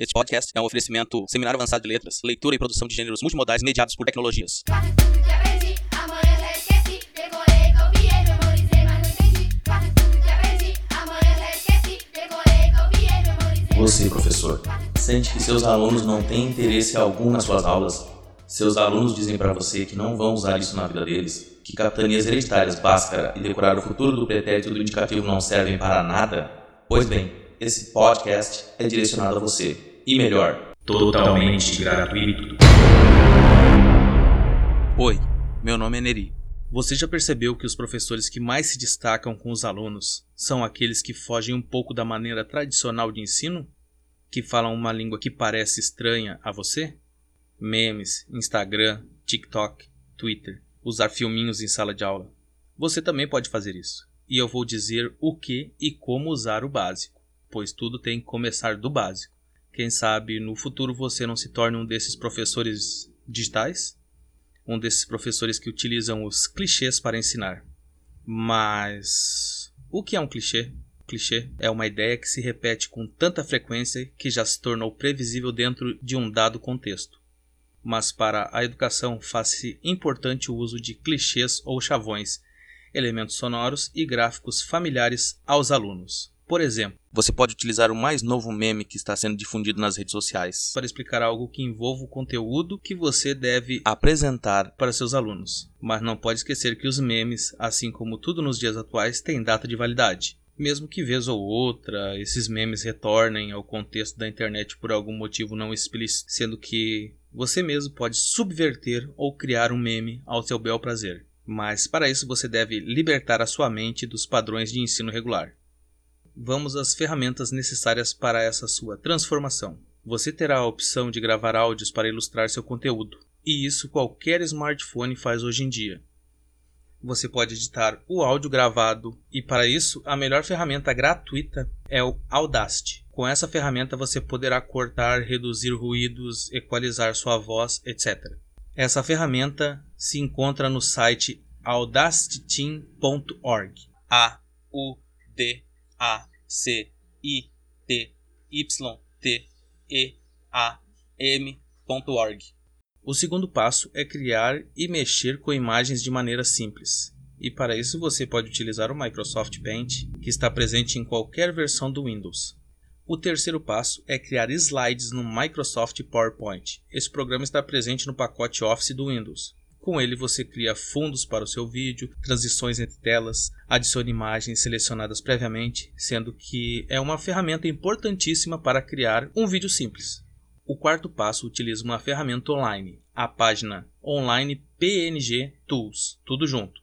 Este podcast é um oferecimento Seminário Avançado de Letras, leitura e produção de gêneros multimodais mediados por tecnologias. Você, professor, sente que seus alunos não têm interesse algum nas suas aulas? Seus alunos dizem para você que não vão usar isso na vida deles? Que capitanias hereditárias, báscara e decorar o futuro do pretérito do indicativo não servem para nada? Pois bem, esse podcast é direcionado a você. E melhor, totalmente gratuito. Oi, meu nome é Neri. Você já percebeu que os professores que mais se destacam com os alunos são aqueles que fogem um pouco da maneira tradicional de ensino? Que falam uma língua que parece estranha a você? Memes, Instagram, TikTok, Twitter, usar filminhos em sala de aula. Você também pode fazer isso. E eu vou dizer o que e como usar o básico, pois tudo tem que começar do básico. Quem sabe no futuro você não se torne um desses professores digitais? Um desses professores que utilizam os clichês para ensinar. Mas o que é um clichê? Clichê é uma ideia que se repete com tanta frequência que já se tornou previsível dentro de um dado contexto. Mas para a educação faz-se importante o uso de clichês ou chavões, elementos sonoros e gráficos familiares aos alunos. Por exemplo, Você pode utilizar o mais novo meme que está sendo difundido nas redes sociais. para explicar algo que envolva o conteúdo que você deve Apresentar para seus alunos. Mas não pode esquecer que os memes, assim como tudo nos dias atuais, têm data de validade. Mesmo que vez ou outra esses memes retornem ao contexto da internet por algum motivo não explícito, sendo que você mesmo pode subverter ou criar um meme ao seu bel prazer. Mas para isso você deve libertar a sua mente dos padrões de ensino regular. Vamos às ferramentas necessárias para essa sua transformação. Você terá a opção de gravar áudios para ilustrar seu conteúdo, e isso qualquer smartphone faz hoje em dia. Você pode editar o áudio gravado, e para isso a melhor ferramenta gratuita é o Audacity. Com essa ferramenta você poderá cortar, reduzir ruídos, equalizar sua voz, etc. Essa ferramenta se encontra no site audacityteam.org. A U D A C I T Y T E A M.org. O segundo passo é criar e mexer com imagens de maneira simples. E para isso você pode utilizar o Microsoft Paint, que está presente em qualquer versão do Windows. O terceiro passo é criar slides no Microsoft PowerPoint. Esse programa está presente no pacote Office do Windows. Com ele você cria fundos para o seu vídeo, transições entre telas, adiciona imagens selecionadas previamente, sendo que é uma ferramenta importantíssima para criar um vídeo simples. O quarto passo utiliza uma ferramenta online, a página online PNG Tools, tudo junto,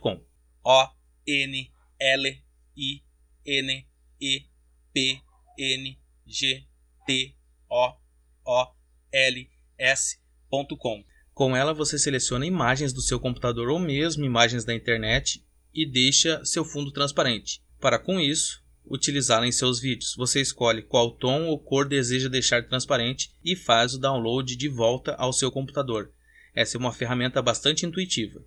.com. O N L I N E P N G T O O L S.com. Com ela você seleciona imagens do seu computador ou mesmo imagens da internet e deixa seu fundo transparente. Para com isso, utilizá-la em seus vídeos. Você escolhe qual tom ou cor deseja deixar transparente e faz o download de volta ao seu computador. Essa é uma ferramenta bastante intuitiva.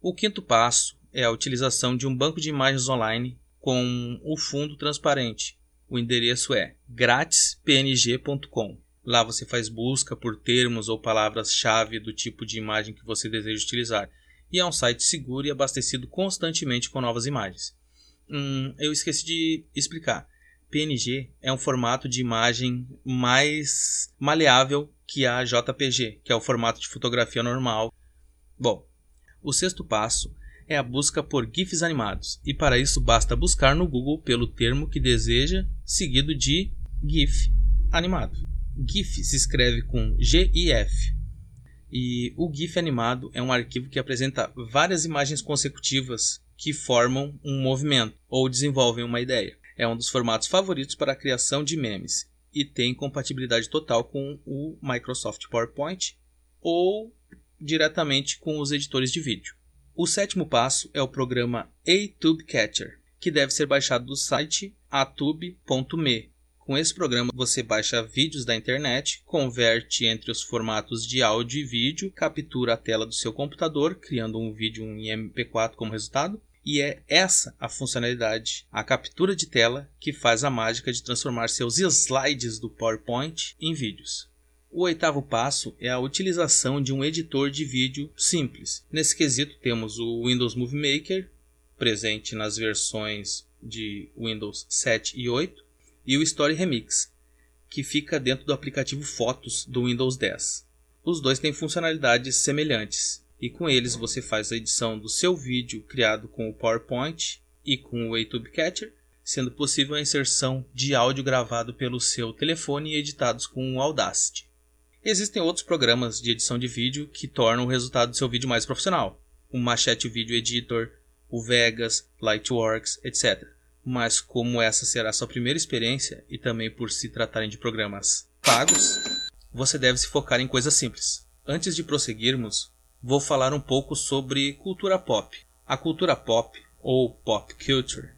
O quinto passo é a utilização de um banco de imagens online com o fundo transparente. O endereço é gratispng.com. Lá você faz busca por termos ou palavras-chave do tipo de imagem que você deseja utilizar. E é um site seguro e abastecido constantemente com novas imagens. Hum, eu esqueci de explicar. PNG é um formato de imagem mais maleável que a JPG, que é o formato de fotografia normal. Bom, o sexto passo é a busca por GIFs animados, e para isso basta buscar no Google pelo termo que deseja, seguido de GIF animado. GIF se escreve com GIF. E o GIF animado é um arquivo que apresenta várias imagens consecutivas que formam um movimento ou desenvolvem uma ideia. É um dos formatos favoritos para a criação de memes e tem compatibilidade total com o Microsoft PowerPoint ou diretamente com os editores de vídeo. O sétimo passo é o programa ATube Catcher, que deve ser baixado do site atube.me. Com esse programa você baixa vídeos da internet, converte entre os formatos de áudio e vídeo, captura a tela do seu computador, criando um vídeo em MP4 como resultado, E é essa a funcionalidade, a captura de tela, que faz a mágica de transformar seus slides do PowerPoint em vídeos. O oitavo passo é a utilização de um editor de vídeo simples. Nesse quesito temos o Windows Movie Maker, presente nas versões de Windows 7 e 8, e o Story Remix, que fica dentro do aplicativo Fotos do Windows 10. Os dois têm funcionalidades semelhantes, e com eles você faz a edição do seu vídeo criado com o PowerPoint e com o YouTube Catcher, sendo possível a inserção de áudio gravado pelo seu telefone e editados com o Audacity. Existem outros programas de edição de vídeo que tornam o resultado do seu vídeo mais profissional, o Machete Video Editor, o Vegas, Lightworks, etc. Mas como essa será sua primeira experiência e também por se tratarem de programas pagos, você deve se focar em coisas simples. Antes de prosseguirmos, vou falar um pouco sobre cultura pop. A cultura pop, ou pop culture,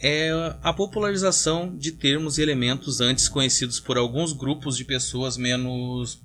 é a popularização de termos e elementos antes conhecidos por alguns grupos de pessoas menos,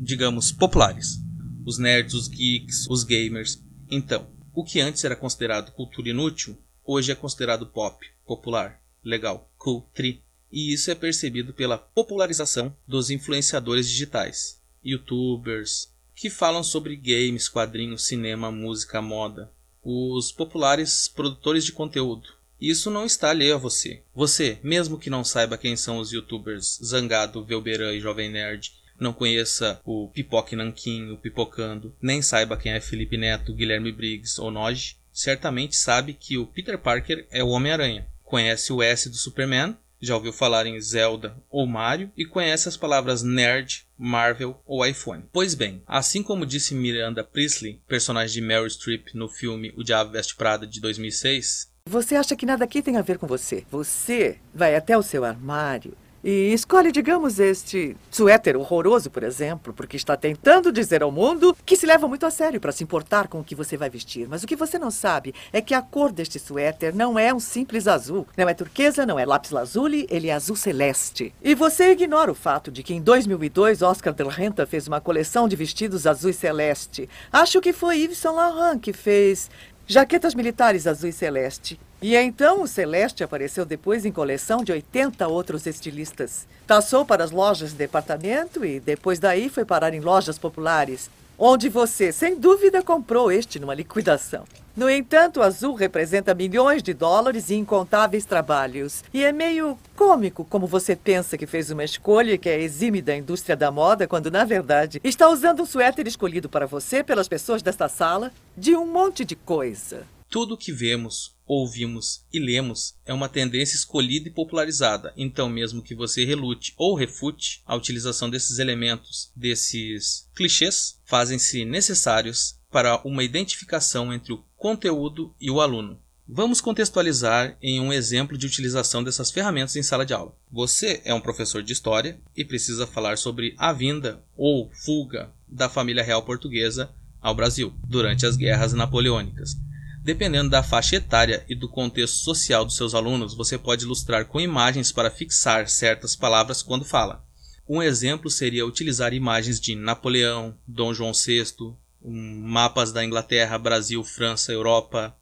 digamos, populares. Os nerds, os geeks, os gamers. Então, o que antes era considerado cultura inútil, hoje é considerado pop, popular, legal, cool, tri. E isso é percebido pela popularização dos influenciadores digitais, youtubers, que falam sobre games, quadrinhos, cinema, música, moda. Os populares produtores de conteúdo. Isso não está alheio a você. Você, mesmo que não saiba quem são os youtubers Zangado, Velberan e Jovem Nerd, não conheça o Pipoque Nanquim, o Pipocando, nem saiba quem é Felipe Neto, Guilherme Briggs ou Noge, certamente sabe que o Peter Parker é o Homem-Aranha. Conhece o S do Superman, já ouviu falar em Zelda ou Mario e conhece as palavras nerd, Marvel ou iPhone. Pois bem, assim como disse Miranda Priestley, personagem de Meryl Streep no filme O Diabo Veste Prada de 2006, Você acha que nada aqui tem a ver com você. Você vai até o seu armário e escolhe, digamos, este suéter horroroso, por exemplo, porque está tentando dizer ao mundo que se leva muito a sério para se importar com o que você vai vestir. Mas o que você não sabe é que a cor deste suéter não é um simples azul. Não é turquesa, não é lápis lazuli, ele é azul celeste. E você ignora o fato de que em 2002 Oscar de la Renta fez uma coleção de vestidos azul celeste. Acho que foi Yves Saint Laurent que fez jaquetas militares azul e celeste. E então o Celeste apareceu depois em coleção de 80 outros estilistas. Passou para as lojas de departamento e depois daí foi parar em lojas populares, onde você, sem dúvida, comprou este numa liquidação. No entanto, o azul representa milhões de dólares e incontáveis trabalhos. E é meio cômico como você pensa que fez uma escolha que é exime da indústria da moda, quando na verdade está usando um suéter escolhido para você pelas pessoas desta sala de um monte de coisa. Tudo o que vemos, ouvimos e lemos é uma tendência escolhida e popularizada, então, mesmo que você relute ou refute a utilização desses elementos, desses clichês, fazem-se necessários para uma identificação entre o conteúdo e o aluno. Vamos contextualizar em um exemplo de utilização dessas ferramentas em sala de aula. Você é um professor de história e precisa falar sobre a vinda ou fuga da família real portuguesa ao Brasil durante as guerras napoleônicas. Dependendo da faixa etária e do contexto social dos seus alunos, você pode ilustrar com imagens para fixar certas palavras quando fala. Um exemplo seria utilizar imagens de Napoleão, Dom João VI, mapas da Inglaterra, Brasil, França, Europa,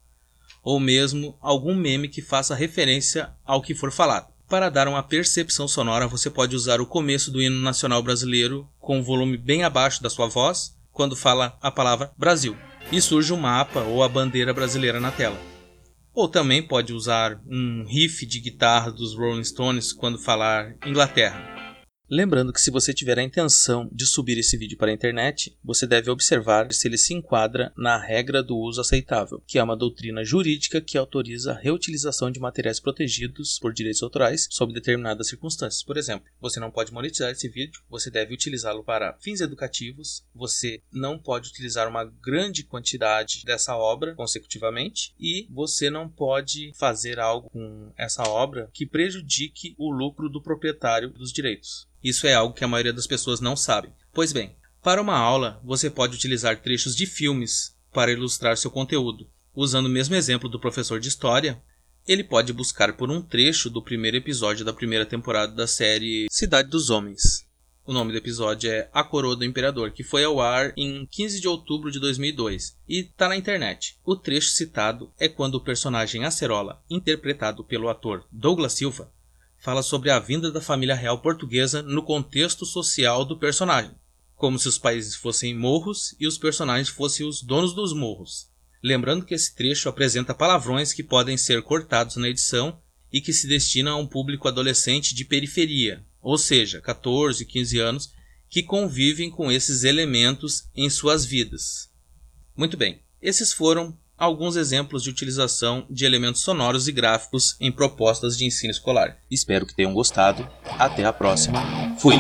ou mesmo algum meme que faça referência ao que for falado. Para dar uma percepção sonora, você pode usar o começo do hino nacional brasileiro com o volume bem abaixo da sua voz quando fala a palavra Brasil e surge o um mapa ou a bandeira brasileira na tela. Ou também pode usar um riff de guitarra dos Rolling Stones quando falar Inglaterra. Lembrando que se você tiver a intenção de subir esse vídeo para a internet, você deve observar se ele se enquadra na regra do uso aceitável, que é uma doutrina jurídica que autoriza a reutilização de materiais protegidos por direitos autorais sob determinadas circunstâncias. Por exemplo, você não pode monetizar esse vídeo, você deve utilizá-lo para fins educativos, você não pode utilizar uma grande quantidade dessa obra consecutivamente e você não pode fazer algo com essa obra que prejudique o lucro do proprietário dos direitos. Isso é algo que a maioria das pessoas não sabe. Pois bem, para uma aula, você pode utilizar trechos de filmes para ilustrar seu conteúdo. Usando o mesmo exemplo do professor de história, ele pode buscar por um trecho do primeiro episódio da primeira temporada da série Cidade dos Homens. O nome do episódio é A Coroa do Imperador, que foi ao ar em 15 de outubro de 2002 e está na internet. O trecho citado é quando o personagem Acerola, interpretado pelo ator Douglas Silva, fala sobre a vinda da família real portuguesa no contexto social do personagem, como se os países fossem morros e os personagens fossem os donos dos morros. Lembrando que esse trecho apresenta palavrões que podem ser cortados na edição e que se destina a um público adolescente de periferia, ou seja, 14, 15 anos, que convivem com esses elementos em suas vidas. Muito bem, esses foram alguns exemplos de utilização de elementos sonoros e gráficos em propostas de ensino escolar. Espero que tenham gostado. Até a próxima. Fui!